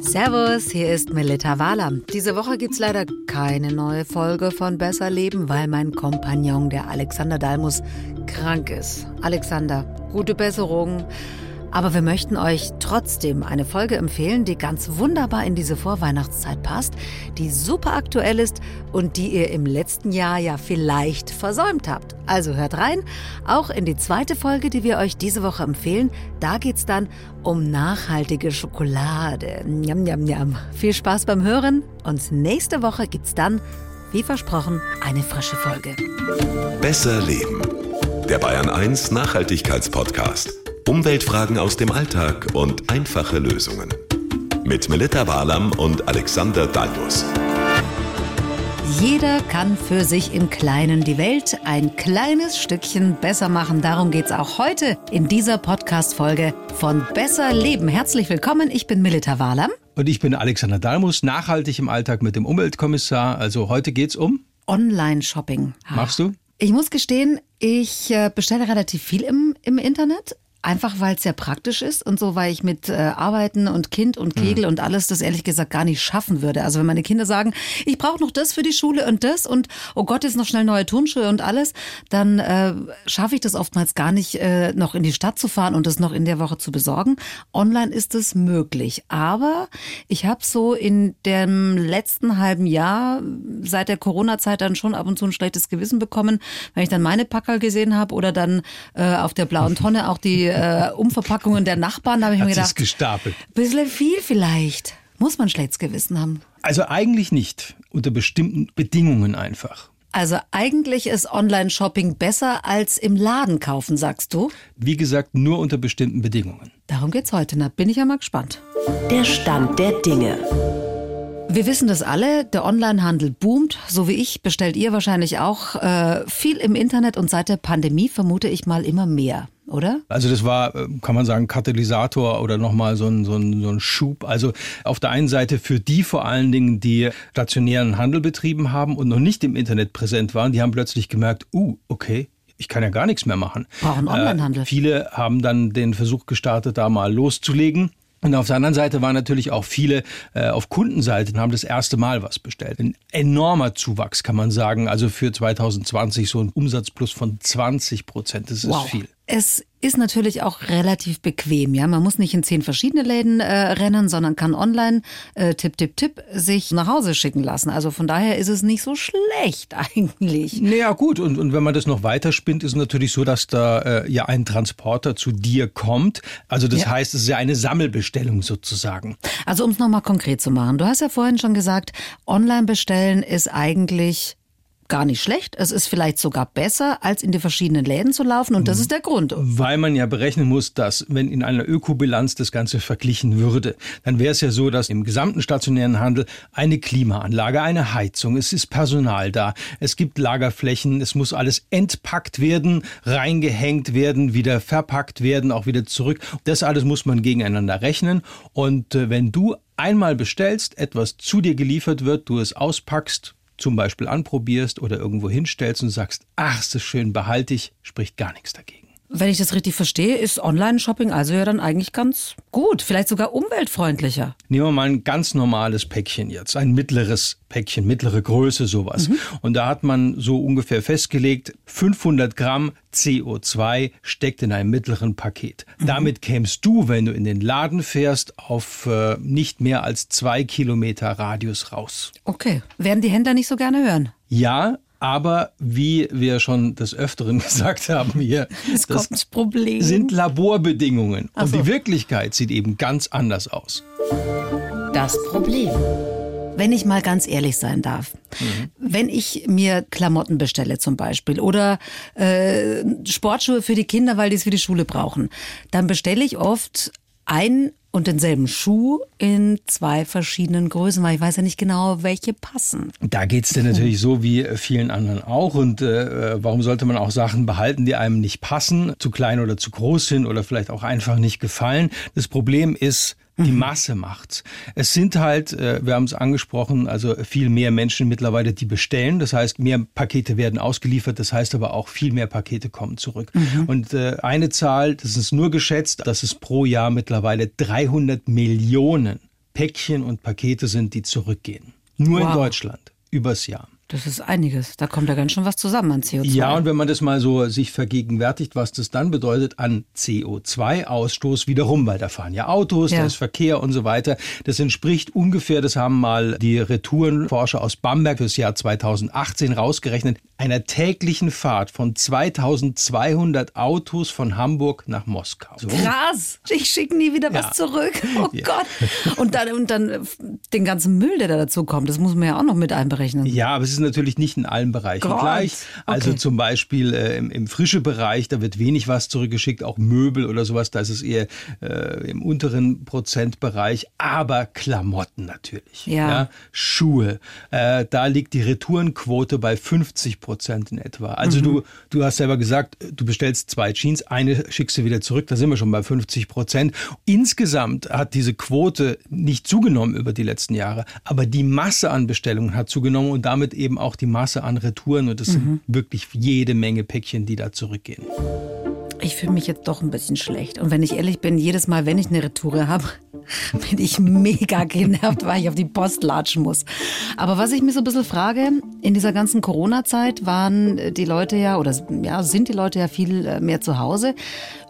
Servus, hier ist Melita Wahler. Diese Woche gibt's leider keine neue Folge von Besser Leben, weil mein Kompagnon, der Alexander Dalmus, krank ist. Alexander, gute Besserung. Aber wir möchten euch trotzdem eine Folge empfehlen, die ganz wunderbar in diese Vorweihnachtszeit passt, die super aktuell ist und die ihr im letzten Jahr ja vielleicht versäumt habt. Also hört rein, auch in die zweite Folge, die wir euch diese Woche empfehlen. Da geht's dann um nachhaltige Schokolade. Njam, njam, njam. Viel Spaß beim Hören und nächste Woche gibt's dann, wie versprochen, eine frische Folge. Besser Leben. Der Bayern 1 Nachhaltigkeitspodcast. Umweltfragen aus dem Alltag und einfache Lösungen. Mit Melita Walam und Alexander Dalmus. Jeder kann für sich im Kleinen die Welt ein kleines Stückchen besser machen. Darum geht's auch heute in dieser Podcast-Folge von Besser Leben. Herzlich willkommen. Ich bin Melita Walam. Und ich bin Alexander Dalmus, nachhaltig im Alltag mit dem Umweltkommissar. Also heute geht's um Online-Shopping. Machst du? Ich muss gestehen, ich äh, bestelle relativ viel im, im Internet. Einfach weil es sehr praktisch ist und so, weil ich mit äh, Arbeiten und Kind und Kegel mhm. und alles das ehrlich gesagt gar nicht schaffen würde. Also wenn meine Kinder sagen, ich brauche noch das für die Schule und das und oh Gott, jetzt noch schnell neue Turnschuhe und alles, dann äh, schaffe ich das oftmals gar nicht, äh, noch in die Stadt zu fahren und das noch in der Woche zu besorgen. Online ist es möglich. Aber ich habe so in dem letzten halben Jahr, seit der Corona-Zeit dann schon ab und zu ein schlechtes Gewissen bekommen, wenn ich dann meine Packerl gesehen habe oder dann äh, auf der blauen Tonne auch die äh, Umverpackungen der Nachbarn. Da habe ich Hat mir gedacht, gestapelt. bisschen viel vielleicht. Muss man schlechtes Gewissen haben. Also eigentlich nicht. Unter bestimmten Bedingungen einfach. Also eigentlich ist Online-Shopping besser als im Laden kaufen, sagst du? Wie gesagt, nur unter bestimmten Bedingungen. Darum geht's heute. Na, bin ich ja mal gespannt. Der Stand der Dinge. Wir wissen das alle, der Onlinehandel boomt, so wie ich, bestellt ihr wahrscheinlich auch äh, viel im Internet und seit der Pandemie vermute ich mal immer mehr oder? Also das war, äh, kann man sagen, Katalysator oder nochmal so ein, so, ein, so ein Schub. Also auf der einen Seite für die vor allen Dingen, die stationären Handel betrieben haben und noch nicht im Internet präsent waren, die haben plötzlich gemerkt, uh, okay, ich kann ja gar nichts mehr machen. Brauchen Onlinehandel. Äh, viele haben dann den Versuch gestartet, da mal loszulegen. Und auf der anderen Seite waren natürlich auch viele äh, auf Kundenseite und haben das erste Mal was bestellt. Ein enormer Zuwachs, kann man sagen. Also für 2020 so ein Umsatzplus von 20 Prozent. Das ist Wow. viel. Es ist natürlich auch relativ bequem, ja. Man muss nicht in zehn verschiedene Läden äh, rennen, sondern kann online äh, tipp, tipp, tipp sich nach Hause schicken lassen. Also von daher ist es nicht so schlecht eigentlich. Naja, gut. Und, und wenn man das noch weiterspinnt, ist es natürlich so, dass da äh, ja ein Transporter zu dir kommt. Also das Ja. heißt, es ist ja eine Sammelbestellung sozusagen. Also um es nochmal konkret zu machen. Du hast ja vorhin schon gesagt, online bestellen ist eigentlich gar nicht schlecht. Es ist vielleicht sogar besser, als in die verschiedenen Läden zu laufen. Und das ist der Grund. Weil man ja berechnen muss, dass wenn in einer Ökobilanz das Ganze verglichen würde, dann wäre es ja so, dass im gesamten stationären Handel eine Klimaanlage, eine Heizung, es ist Personal da, es gibt Lagerflächen, es muss alles entpackt werden, reingehängt werden, wieder verpackt werden, auch wieder zurück. Das alles muss man gegeneinander rechnen. Und äh, wenn du einmal bestellst, etwas zu dir geliefert wird, du es auspackst, zum Beispiel anprobierst oder irgendwo hinstellst und sagst, ach, ist das schön, behalte ich, spricht gar nichts dagegen. Wenn ich das richtig verstehe, ist Online-Shopping also ja dann eigentlich ganz gut. Vielleicht sogar umweltfreundlicher. Nehmen wir mal ein ganz normales Päckchen jetzt, ein mittleres Päckchen, mittlere Größe, sowas. Und da hat man so ungefähr festgelegt, 500 Gramm CO2 steckt in einem mittleren Paket. Damit kämst du, wenn du in den Laden fährst, auf äh, nicht mehr als zwei Kilometer Radius raus. Okay. Werden die Händler nicht so gerne hören? Ja, aber wie wir schon des Öfteren gesagt haben hier, Es kommt das Problem. sind Laborbedingungen. Ach Und so. die Wirklichkeit sieht eben ganz anders aus. Das Problem. Wenn ich mal ganz ehrlich sein darf, wenn ich mir Klamotten bestelle zum Beispiel oder äh, Sportschuhe für die Kinder, weil die es für die Schule brauchen, dann bestelle ich oft ein und denselben Schuh in zwei verschiedenen Größen, weil ich weiß ja nicht genau, welche passen. Da geht's dir natürlich so wie vielen anderen auch. Und äh, warum sollte man auch Sachen behalten, die einem nicht passen, zu klein oder zu groß sind oder vielleicht auch einfach nicht gefallen? Das Problem ist, Die Masse macht's. Es sind halt, äh, wir haben es angesprochen, also viel mehr Menschen mittlerweile, die bestellen. Das heißt, mehr Pakete werden ausgeliefert. Das heißt aber auch, viel mehr Pakete kommen zurück. Und äh, eine Zahl, das ist nur geschätzt, dass es pro Jahr mittlerweile 300 Millionen Päckchen und Pakete sind, die zurückgehen. Nur in Wow. Deutschland. Übers Jahr. Das ist einiges. Da kommt ja ganz schön was zusammen an CO2. Ja, und wenn man das mal so sich vergegenwärtigt, was das dann bedeutet an CO2-Ausstoß wiederum, weil da fahren ja Autos, Ja. da ist Verkehr und so weiter. Das entspricht ungefähr, das haben mal die Retourenforscher aus Bamberg fürs Jahr 2018 rausgerechnet, einer täglichen Fahrt von 2200 Autos von Hamburg nach Moskau. So. Krass. Ich schicke nie wieder Ja. was zurück. Oh Ja. Gott. Und dann, und dann den ganzen Müll, der da dazu kommt, das muss man ja auch noch mit einberechnen. Ja, aber es ist natürlich nicht in allen Bereichen Gott. gleich. Also Okay. zum Beispiel äh, im, im frische Bereich, da wird wenig was zurückgeschickt, auch Möbel oder sowas, da ist es eher äh, im unteren Prozentbereich, aber Klamotten natürlich. Ja. Schuhe, äh, da liegt die Retourenquote bei 50 Prozent in etwa. Also Mhm. du, du hast selber gesagt, du bestellst zwei Jeans, eine schickst du wieder zurück, da sind wir schon bei 50 Prozent. Insgesamt hat diese Quote nicht zugenommen über die letzten Jahre, aber die Masse an Bestellungen hat zugenommen und damit eben auch die Masse an Retouren und es Mhm. sind wirklich jede Menge Päckchen, die da zurückgehen. Ich fühle mich jetzt doch ein bisschen schlecht. Und wenn ich ehrlich bin, jedes Mal, wenn ich eine Retoure habe, bin ich mega genervt, weil ich auf die Post latschen muss. Aber was ich mir so ein bisschen frage, in dieser ganzen Corona-Zeit waren die Leute ja, oder ja, sind die Leute ja viel äh, mehr zu Hause.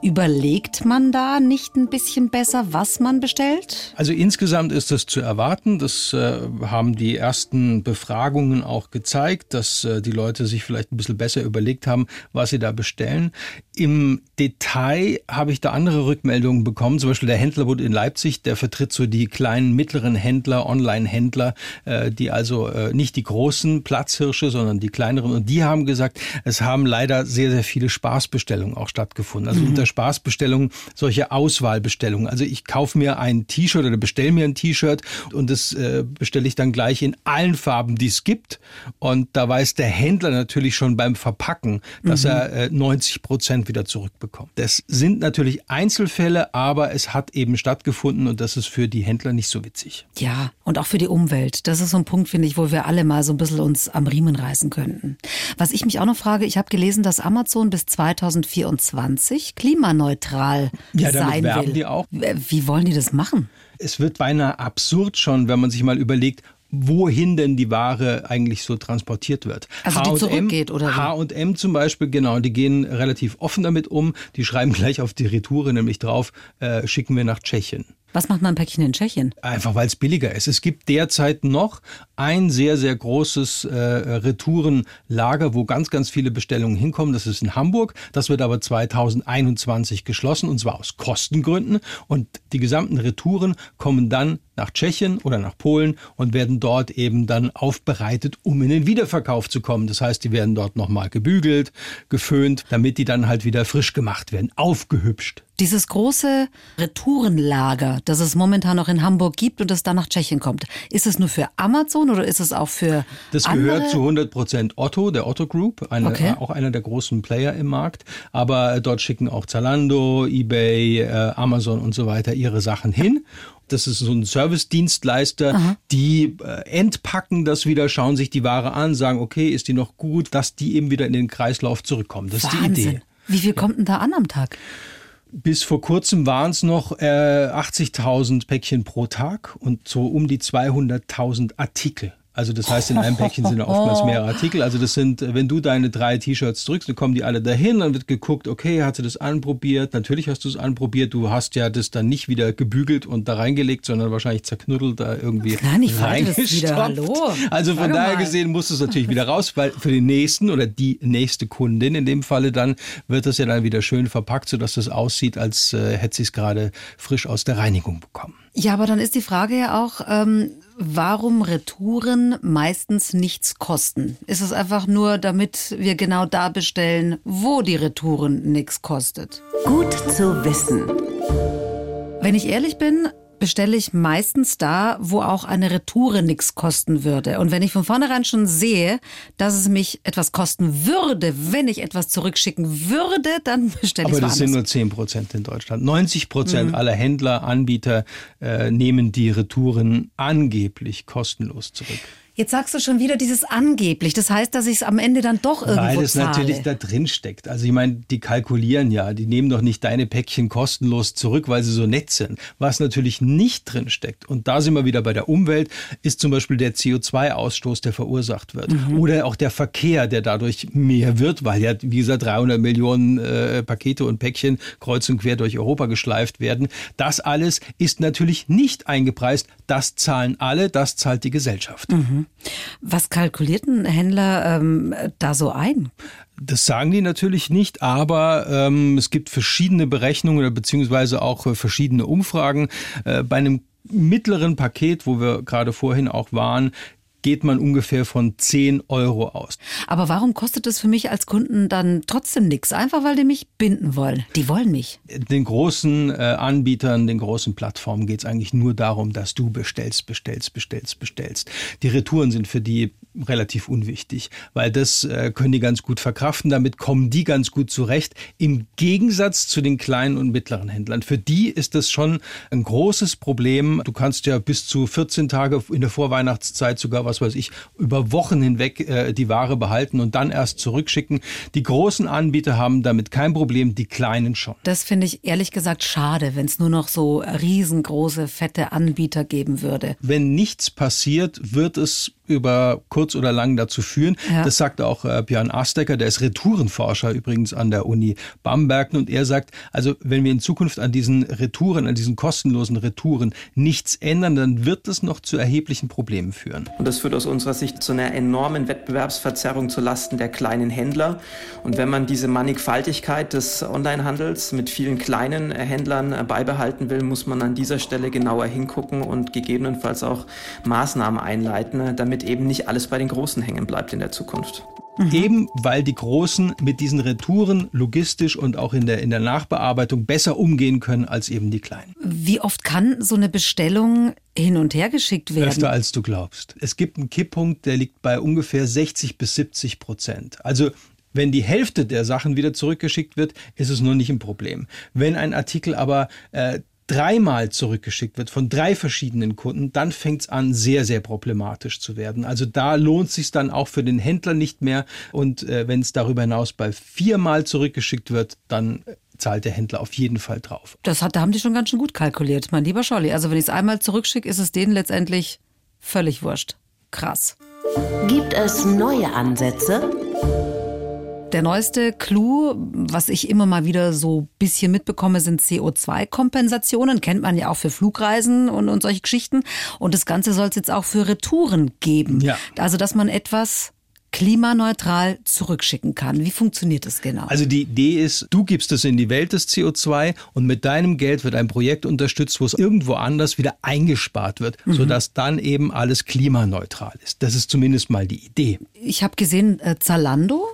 Überlegt man da nicht ein bisschen besser, was man bestellt? Also insgesamt ist das zu erwarten. Das äh, haben die ersten Befragungen auch gezeigt, dass äh, die Leute sich vielleicht ein bisschen besser überlegt haben, was sie da bestellen. Im Detail habe ich da andere Rückmeldungen bekommen. Zum Beispiel der Händlerbund in Leipzig, der vertritt so die kleinen, mittleren Händler, Online-Händler, äh, die also äh, nicht die großen Platzhirsche, sondern die kleineren. Und die haben gesagt, es haben leider sehr, sehr viele Spaßbestellungen auch stattgefunden. Also unter Spaßbestellungen solche Auswahlbestellungen. Also ich kaufe mir ein T-Shirt oder bestelle mir ein T-Shirt und das äh, bestelle ich dann gleich in allen Farben, die es gibt. Und da weiß der Händler natürlich schon beim Verpacken, dass er äh, 90 Prozent wieder zurückbekommt. Das sind natürlich Einzelfälle, aber es hat eben stattgefunden und das ist für die Händler nicht so witzig. Ja, und auch für die Umwelt. Das ist so ein Punkt, finde ich, wo wir alle mal so ein bisschen uns am Riemen reißen könnten. Was ich mich auch noch frage, ich habe gelesen, dass Amazon bis 2024 klimaneutral Ja, sein will. die auch. Wie wollen die das machen? Es wird beinahe absurd schon, wenn man sich mal überlegt, wohin denn die Ware eigentlich so transportiert wird. Also die zurückgeht, oder? H&M zum Beispiel, genau, die gehen relativ offen damit um. Die schreiben gleich auf die Retoure nämlich drauf, äh, schicken wir nach Tschechien. Was macht man ein Päckchen in Tschechien? Einfach weil es billiger ist. Es gibt derzeit noch ein sehr, sehr großes äh, Retourenlager, wo ganz, ganz viele Bestellungen hinkommen. Das ist in Hamburg. Das wird aber 2021 geschlossen und zwar aus Kostengründen. Und die gesamten Retouren kommen dann nach Tschechien oder nach Polen und werden dort eben dann aufbereitet, um in den Wiederverkauf zu kommen. Das heißt, die werden dort nochmal gebügelt, geföhnt, damit die dann halt wieder frisch gemacht werden, aufgehübscht. Dieses große Retourenlager, das es momentan noch in Hamburg gibt und das dann nach Tschechien kommt, ist es nur für Amazon oder ist es auch für Das andere? gehört zu 100 Prozent Otto, der Otto Group, eine, Okay. auch einer der großen Player im Markt. Aber dort schicken auch Zalando, eBay, äh, Amazon und so weiter ihre Sachen hin. Das ist so ein Service-Dienstleister, die äh, entpacken das wieder, schauen sich die Ware an, sagen, okay, ist die noch gut, dass die eben wieder in den Kreislauf zurückkommen. Das ist die Wahnsinn. Idee. Wie viel kommt denn da an am Tag? Bis vor kurzem waren es noch äh, 80.000 Päckchen pro Tag und so um die 200.000 Artikel. Also das heißt, in einem Päckchen sind oftmals mehrere Artikel. Also das sind, äh, wenn du deine drei T-Shirts drückst, dann kommen die alle dahin, dann wird geguckt, okay, hast du das anprobiert? Natürlich hast du es anprobiert. Du hast ja das dann nicht wieder gebügelt und da reingelegt, sondern wahrscheinlich zerknuddelt da irgendwie Nein, ich wieder. Hallo. Also von daher mal. gesehen muss es natürlich wieder raus, weil für den nächsten oder die nächste Kundin in dem Falle dann wird das ja dann wieder schön verpackt, sodass das aussieht, als äh, hätte sie es gerade frisch aus der Reinigung bekommen. Ja, aber dann ist die Frage ja auch, ähm, warum Retouren meistens nichts kosten. Ist es einfach nur, damit wir genau da bestellen, wo die Retouren nichts kostet? Gut zu wissen. Wenn ich ehrlich bin, bestelle ich meistens da, wo auch eine Retoure nichts kosten würde. Und wenn ich von vornherein schon sehe, dass es mich etwas kosten würde, wenn ich etwas zurückschicken würde, dann bestelle ich es Aber das sind nur 10 Prozent in Deutschland. 90 Prozent mhm. aller Händler, Anbieter äh, nehmen die Retouren angeblich kostenlos zurück. Jetzt sagst du schon wieder dieses angeblich. Das heißt, dass ich es am Ende dann doch irgendwo Weil es zahle. natürlich da drin steckt. Also ich meine, die kalkulieren ja, die nehmen doch nicht deine Päckchen kostenlos zurück, weil sie so nett sind. Was natürlich nicht drin steckt, und da sind wir wieder bei der Umwelt, ist zum Beispiel der CO2-Ausstoß, der verursacht wird. Mhm. Oder auch der Verkehr, der dadurch mehr wird, weil ja, wie gesagt, 300 Millionen äh, Pakete und Päckchen kreuz und quer durch Europa geschleift werden. Das alles ist natürlich nicht eingepreist. Das zahlen alle, das zahlt die Gesellschaft. Mhm. Was kalkuliert ein Händler ähm, da so ein? Das sagen die natürlich nicht, aber ähm, es gibt verschiedene Berechnungen beziehungsweise auch äh, verschiedene Umfragen. Äh, bei einem mittleren Paket, wo wir gerade vorhin auch waren, geht man ungefähr von 10 Euro aus. Aber warum kostet das für mich als Kunden dann trotzdem nichts? Einfach weil die mich binden wollen. Die wollen mich. Den großen äh, Anbietern, den großen Plattformen geht es eigentlich nur darum, dass du bestellst, bestellst, bestellst, bestellst. Die Retouren sind für die relativ unwichtig, weil das äh, können die ganz gut verkraften. Damit kommen die ganz gut zurecht. Im Gegensatz zu den kleinen und mittleren Händlern. Für die ist das schon ein großes Problem. Du kannst ja bis zu 14 Tage in der Vorweihnachtszeit sogar was weiß ich, über Wochen hinweg äh, die Ware behalten und dann erst zurückschicken. Die großen Anbieter haben damit kein Problem, die kleinen schon. Das finde ich ehrlich gesagt schade, wenn es nur noch so riesengroße, fette Anbieter geben würde. Wenn nichts passiert, wird es über kurz oder lang dazu führen. Ja. Das sagt auch äh, Björn Astecker, der ist Retourenforscher übrigens an der Uni Bamberg. Und er sagt, also wenn wir in Zukunft an diesen Retouren, an diesen kostenlosen Retouren nichts ändern, dann wird das noch zu erheblichen Problemen führen. Und das führt aus unserer Sicht zu einer enormen Wettbewerbsverzerrung zu Lasten der kleinen Händler. Und wenn man diese Mannigfaltigkeit des Onlinehandels mit vielen kleinen Händlern beibehalten will, muss man an dieser Stelle genauer hingucken und gegebenenfalls auch Maßnahmen einleiten, damit eben nicht alles bei den Großen hängen bleibt in der Zukunft. Mhm. Eben weil die Großen mit diesen Retouren logistisch und auch in der, in der Nachbearbeitung besser umgehen können als eben die Kleinen. Wie oft kann so eine Bestellung hin und her geschickt werden? Öfter als du glaubst. Es gibt einen Kipppunkt, der liegt bei ungefähr 60 bis 70 Prozent. Also wenn die Hälfte der Sachen wieder zurückgeschickt wird, ist es nur nicht ein Problem. Wenn ein Artikel aber äh, dreimal zurückgeschickt wird von drei verschiedenen Kunden, dann fängt es an, sehr, sehr problematisch zu werden. Also da lohnt sich dann auch für den Händler nicht mehr. Und äh, wenn es darüber hinaus bei viermal zurückgeschickt wird, dann zahlt der Händler auf jeden Fall drauf. Das hat, da haben die schon ganz schön gut kalkuliert, mein lieber Scholli. Also wenn ich es einmal zurückschicke, ist es denen letztendlich völlig wurscht. Krass. Gibt es neue Ansätze? Der neueste Clou, was ich immer mal wieder so ein bisschen mitbekomme, sind CO2-Kompensationen. Kennt man ja auch für Flugreisen und, und solche Geschichten. Und das Ganze soll es jetzt auch für Retouren geben. Ja. Also, dass man etwas klimaneutral zurückschicken kann. Wie funktioniert das genau? Also die Idee ist, du gibst es in die Welt des CO2 und mit deinem Geld wird ein Projekt unterstützt, wo es irgendwo anders wieder eingespart wird, mhm. sodass dann eben alles klimaneutral ist. Das ist zumindest mal die Idee. Ich habe gesehen, äh, Zalando,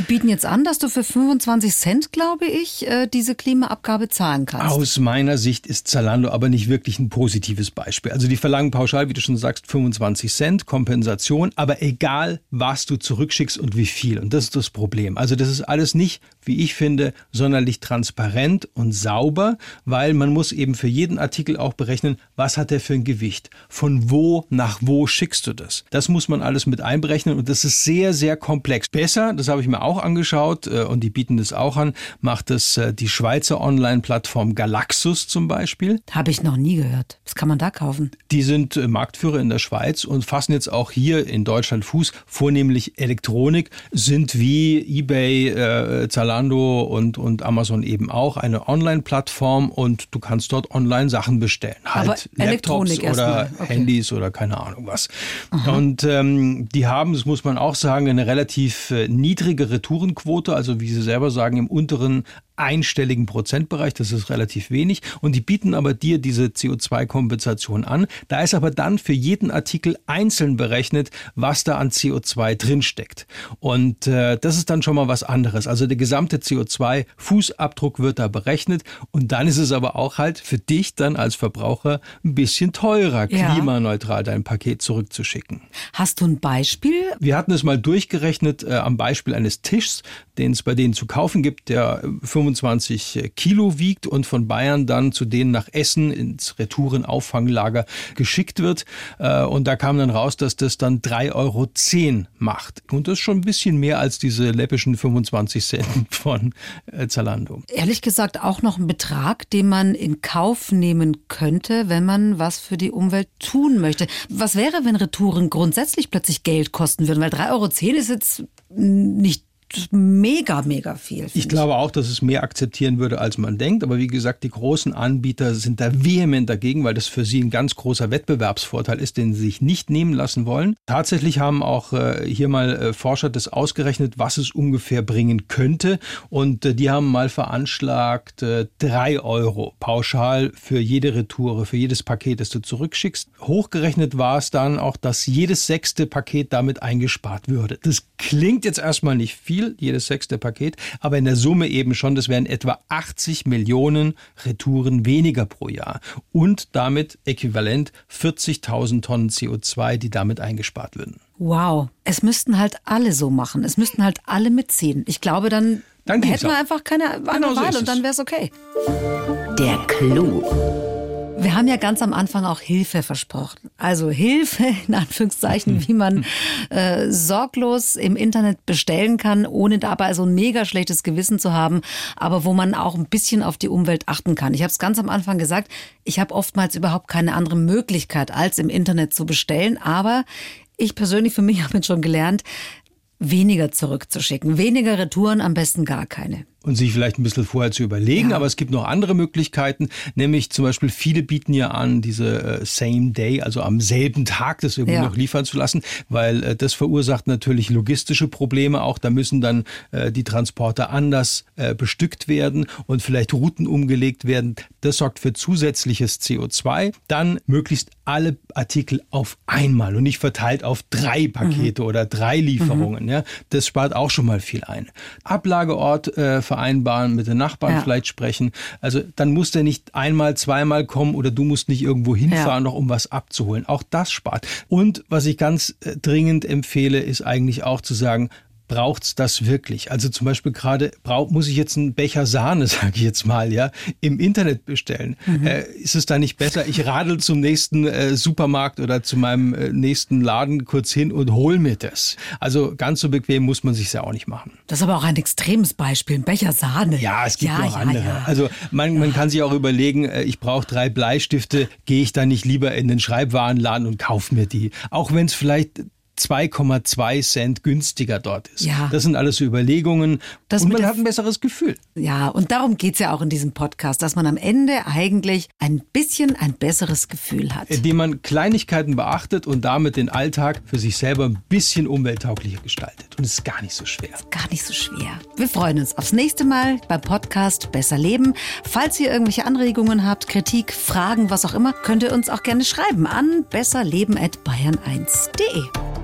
die bieten jetzt an, dass du für 25 Cent, glaube ich, äh, diese Klimaabgabe zahlen kannst. Aus meiner Sicht ist Zalando aber nicht wirklich ein positives Beispiel. Also die verlangen pauschal, wie du schon sagst, 25 Cent Kompensation, aber egal, was du zurückschickst und wie viel. Und das ist das Problem. Also das ist alles nicht, wie ich finde, sonderlich transparent und sauber, weil man muss eben für jeden Artikel auch berechnen, was hat der für ein Gewicht? Von wo nach wo schickst du das? Das muss man alles mit einberechnen und das ist sehr, sehr komplex. Besser, das habe ich mir auch angeschaut äh, und die bieten das auch an, macht das äh, die Schweizer Online-Plattform Galaxus zum Beispiel. Habe ich noch nie gehört. Was kann man da kaufen? Die sind äh, Marktführer in der Schweiz und fassen jetzt auch hier in Deutschland Fuß, vornehmlich Elektronik sind wie eBay, äh, Zalando und, und Amazon eben auch eine Online-Plattform und du kannst dort online Sachen bestellen. Halt Aber Laptops oder okay. Handys oder keine Ahnung was. Aha. Und ähm, die haben, das muss man auch sagen, eine relativ äh, niedrige Retourenquote, also wie sie selber sagen, im unteren einstelligen Prozentbereich, das ist relativ wenig. Und die bieten aber dir diese CO2-Kompensation an. Da ist aber dann für jeden Artikel einzeln berechnet, was da an CO2 drinsteckt. Und äh, das ist dann schon mal was anderes. Also der gesamte CO2-Fußabdruck wird da berechnet. Und dann ist es aber auch halt für dich dann als Verbraucher ein bisschen teurer, ja. klimaneutral dein Paket zurückzuschicken. Hast du ein Beispiel? Wir hatten es mal durchgerechnet äh, am Beispiel eines Tischs, den es bei denen zu kaufen gibt, der 25 Kilo wiegt und von Bayern dann zu denen nach Essen ins Retourenauffanglager geschickt wird. Äh, und da kam dann raus, dass das dann 3,10 Euro macht. Und das ist schon ein bisschen mehr als diese läppischen 25 Cent von äh, Zalando. Ehrlich gesagt auch noch ein Betrag, den man in Kauf nehmen könnte, wenn man was für die Umwelt tun möchte. Was wäre, wenn Retouren grundsätzlich plötzlich Geld kosten würden? Weil 3,10 Euro ist jetzt nicht mega, mega viel. Ich glaube auch, dass es mehr akzeptieren würde, als man denkt. Aber wie gesagt, die großen Anbieter sind da vehement dagegen, weil das für sie ein ganz großer Wettbewerbsvorteil ist, den sie sich nicht nehmen lassen wollen. Tatsächlich haben auch äh, hier mal äh, Forscher das ausgerechnet, was es ungefähr bringen könnte. Und äh, die haben mal veranschlagt, äh, drei Euro pauschal für jede Retoure, für jedes Paket, das du zurückschickst. Hochgerechnet war es dann auch, dass jedes sechste Paket damit eingespart würde. Das klingt jetzt erstmal nicht viel viel, jedes sechste Paket, aber in der Summe eben schon, das wären etwa 80 Millionen Retouren weniger pro Jahr und damit äquivalent 40.000 Tonnen CO2, die damit eingespart würden. Wow, es müssten halt alle so machen, es müssten halt alle mitziehen. Ich glaube, dann, dann hätten wir einfach keine andere genau Wahl so und dann wäre es okay. Der Clou. Wir haben ja ganz am Anfang auch Hilfe versprochen. Also Hilfe in Anführungszeichen, wie man äh, sorglos im Internet bestellen kann, ohne dabei so ein mega schlechtes Gewissen zu haben, aber wo man auch ein bisschen auf die Umwelt achten kann. Ich habe es ganz am Anfang gesagt, ich habe oftmals überhaupt keine andere Möglichkeit, als im Internet zu bestellen, aber ich persönlich für mich habe jetzt schon gelernt, weniger zurückzuschicken, weniger Retouren, am besten gar keine und sich vielleicht ein bisschen vorher zu überlegen. Ja. Aber es gibt noch andere Möglichkeiten, nämlich zum Beispiel viele bieten ja an, diese äh, Same Day, also am selben Tag das irgendwie ja. noch liefern zu lassen, weil äh, das verursacht natürlich logistische Probleme auch. Da müssen dann äh, die Transporter anders bestückt werden und vielleicht Routen umgelegt werden. Das sorgt für zusätzliches CO2. Dann möglichst alle Artikel auf einmal und nicht verteilt auf drei Pakete mhm. oder drei Lieferungen. Mhm. Ja, das spart auch schon mal viel ein. Ablageort äh, vereinbaren, mit den Nachbarn ja. vielleicht sprechen. Also dann muss der nicht einmal, zweimal kommen oder du musst nicht irgendwo hinfahren, ja. noch um was abzuholen. Auch das spart. Und was ich ganz äh, dringend empfehle, ist eigentlich auch zu sagen, braucht's das wirklich? Also zum Beispiel gerade muss ich jetzt einen Becher Sahne, sage ich jetzt mal, ja, im Internet bestellen. Mhm. Äh, ist es da nicht besser, ich radel zum nächsten äh, Supermarkt oder zu meinem äh, nächsten Laden kurz hin und hol mir das? Also ganz so bequem muss man sich ja auch nicht machen. Das ist aber auch ein extremes Beispiel, ein Becher Sahne. Ja, es gibt ja, noch ja, andere. Ja. Also man, man kann sich auch überlegen, äh, ich brauche drei Bleistifte, gehe ich da nicht lieber in den Schreibwarenladen und kaufe mir die? Auch wenn es vielleicht 2,2 Cent günstiger dort ist. Ja. Das sind alles Überlegungen das und man hat ein besseres Gefühl. Ja, und darum geht es ja auch in diesem Podcast, dass man am Ende eigentlich ein bisschen ein besseres Gefühl hat. Indem man Kleinigkeiten beachtet und damit den Alltag für sich selber ein bisschen umwelttauglicher gestaltet. Und es ist gar nicht so schwer. Ist gar nicht so schwer. Wir freuen uns aufs nächste Mal beim Podcast Besser Leben. Falls ihr irgendwelche Anregungen habt, Kritik, Fragen, was auch immer, könnt ihr uns auch gerne schreiben an besserleben.bayern1.de.